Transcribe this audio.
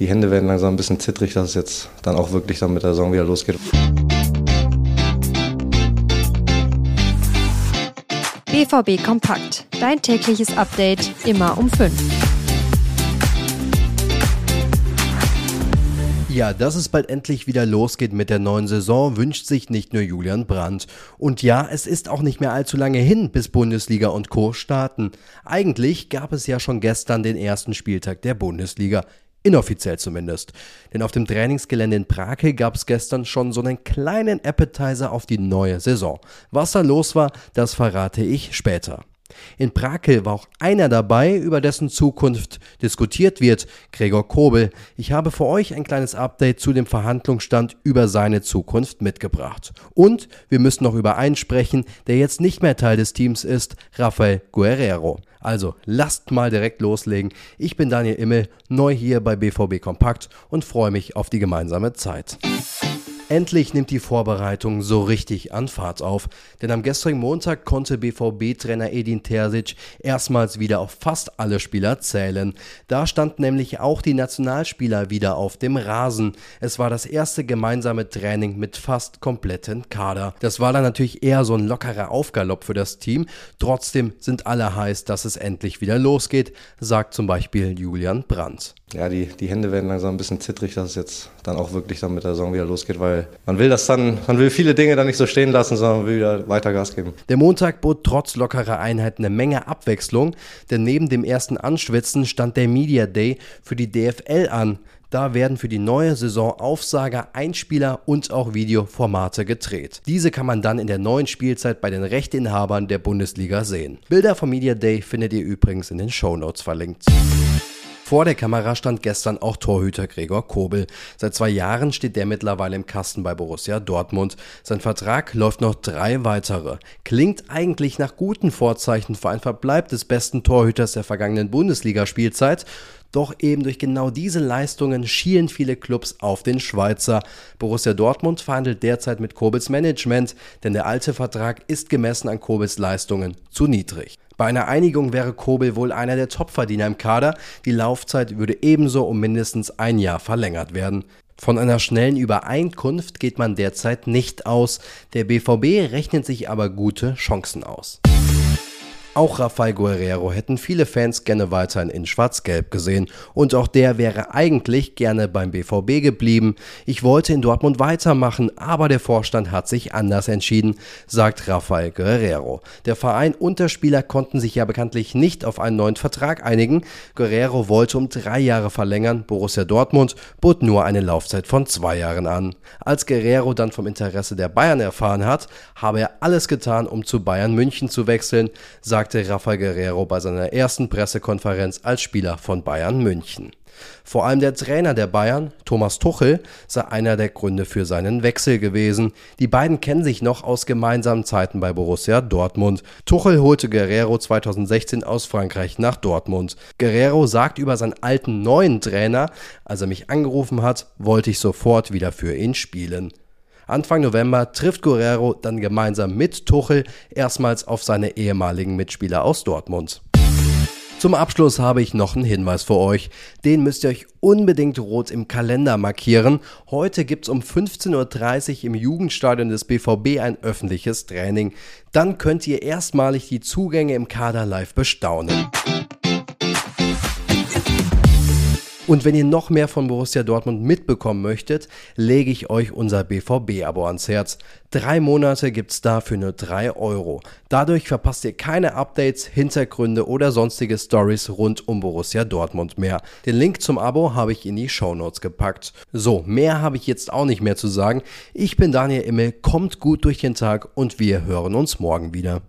die Hände werden langsam ein bisschen zittrig, dass es jetzt dann auch wirklich dann mit der Saison wieder losgeht. BVB Kompakt. Dein tägliches Update immer um 5. Ja, dass es bald endlich wieder losgeht mit der neuen Saison, wünscht sich nicht nur Julian Brandt. Und ja, es ist auch nicht mehr allzu lange hin, bis Bundesliga und Co. starten. Eigentlich gab es ja schon gestern den ersten Spieltag der Bundesliga. Inoffiziell zumindest. Denn auf dem Trainingsgelände in Prake gab es gestern schon so einen kleinen Appetizer auf die neue Saison. Was da los war, das verrate ich später. In Brakel war auch einer dabei, über dessen Zukunft diskutiert wird, Gregor Kobel. Ich habe für euch ein kleines Update zu dem Verhandlungsstand über seine Zukunft mitgebracht. Und wir müssen noch über einen sprechen, der jetzt nicht mehr Teil des Teams ist, Rafael Guerrero. Also lasst mal direkt loslegen. Ich bin Daniel Immel, neu hier bei BVB Kompakt und freue mich auf die gemeinsame Zeit. Endlich nimmt die Vorbereitung so richtig an Fahrt auf, denn am gestrigen Montag konnte BVB-Trainer Edin Terzic erstmals wieder auf fast alle Spieler zählen. Da standen nämlich auch die Nationalspieler wieder auf dem Rasen. Es war das erste gemeinsame Training mit fast kompletten Kader. Das war dann natürlich eher so ein lockerer Aufgalopp für das Team. Trotzdem sind alle heiß, dass es endlich wieder losgeht, sagt zum Beispiel Julian Brandt ja, die, die Hände werden langsam ein bisschen zittrig, dass es jetzt dann auch wirklich dann mit der Saison wieder losgeht, weil man will das dann, man will viele Dinge dann nicht so stehen lassen, sondern man will wieder weiter Gas geben. Der Montag bot trotz lockerer Einheiten eine Menge Abwechslung, denn neben dem ersten Anschwitzen stand der Media Day für die DFL an. Da werden für die neue Saison Aufsager, Einspieler und auch Videoformate gedreht. Diese kann man dann in der neuen Spielzeit bei den Rechteinhabern der Bundesliga sehen. Bilder vom Media Day findet ihr übrigens in den Show Notes verlinkt. Vor der Kamera stand gestern auch Torhüter Gregor Kobel. Seit zwei Jahren steht der mittlerweile im Kasten bei Borussia Dortmund. Sein Vertrag läuft noch drei weitere. Klingt eigentlich nach guten Vorzeichen für ein Verbleib des besten Torhüters der vergangenen Bundesligaspielzeit. Doch eben durch genau diese Leistungen schielen viele Clubs auf den Schweizer. Borussia Dortmund verhandelt derzeit mit Kobels Management, denn der alte Vertrag ist gemessen an Kobels Leistungen zu niedrig. Bei einer Einigung wäre Kobel wohl einer der Topverdiener im Kader. Die Laufzeit würde ebenso um mindestens ein Jahr verlängert werden. Von einer schnellen Übereinkunft geht man derzeit nicht aus. Der BVB rechnet sich aber gute Chancen aus. Auch Rafael Guerrero hätten viele Fans gerne weiterhin in Schwarz-Gelb gesehen und auch der wäre eigentlich gerne beim BVB geblieben. Ich wollte in Dortmund weitermachen, aber der Vorstand hat sich anders entschieden, sagt Rafael Guerrero. Der Verein und der Spieler konnten sich ja bekanntlich nicht auf einen neuen Vertrag einigen. Guerrero wollte um drei Jahre verlängern, Borussia Dortmund bot nur eine Laufzeit von zwei Jahren an. Als Guerrero dann vom Interesse der Bayern erfahren hat, habe er alles getan, um zu Bayern München zu wechseln, sagt sagte Rafael Guerrero bei seiner ersten Pressekonferenz als Spieler von Bayern München. Vor allem der Trainer der Bayern, Thomas Tuchel, sei einer der Gründe für seinen Wechsel gewesen. Die beiden kennen sich noch aus gemeinsamen Zeiten bei Borussia Dortmund. Tuchel holte Guerrero 2016 aus Frankreich nach Dortmund. Guerrero sagt über seinen alten neuen Trainer, als er mich angerufen hat, wollte ich sofort wieder für ihn spielen. Anfang November trifft Guerrero dann gemeinsam mit Tuchel erstmals auf seine ehemaligen Mitspieler aus Dortmund. Zum Abschluss habe ich noch einen Hinweis für euch. Den müsst ihr euch unbedingt rot im Kalender markieren. Heute gibt es um 15.30 Uhr im Jugendstadion des BVB ein öffentliches Training. Dann könnt ihr erstmalig die Zugänge im Kader live bestaunen. Und wenn ihr noch mehr von Borussia Dortmund mitbekommen möchtet, lege ich euch unser BVB-Abo ans Herz. Drei Monate gibt's dafür nur drei Euro. Dadurch verpasst ihr keine Updates, Hintergründe oder sonstige Stories rund um Borussia Dortmund mehr. Den Link zum Abo habe ich in die Show Notes gepackt. So, mehr habe ich jetzt auch nicht mehr zu sagen. Ich bin Daniel Immel, kommt gut durch den Tag und wir hören uns morgen wieder.